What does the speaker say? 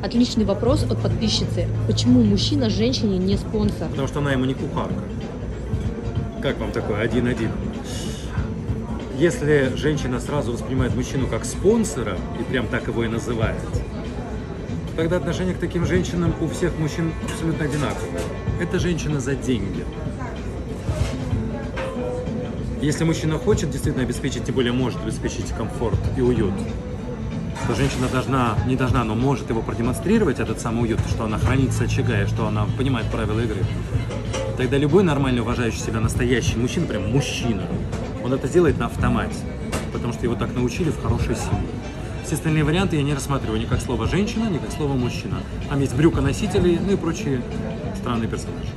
Отличный вопрос от подписчицы. Почему мужчина женщине не спонсор? Потому что она ему не кухарка. Как вам такое один-один? Если женщина сразу воспринимает мужчину как спонсора и прям так его и называет, тогда отношение к таким женщинам у всех мужчин абсолютно одинаковое. Это женщина за деньги. Если мужчина хочет действительно обеспечить, тем более может обеспечить комфорт и уют, то женщина должна, не должна, но может его продемонстрировать, этот самый уют, что она хранится очага и что она понимает правила игры. Тогда любой нормально уважающий себя настоящий мужчина, прям мужчина, он это делает на автомате, потому что его так научили в хорошей семье. Все остальные варианты я не рассматриваю ни как слово «женщина», ни как слово «мужчина». Там есть брюконосители, ну и прочие странные персонажи.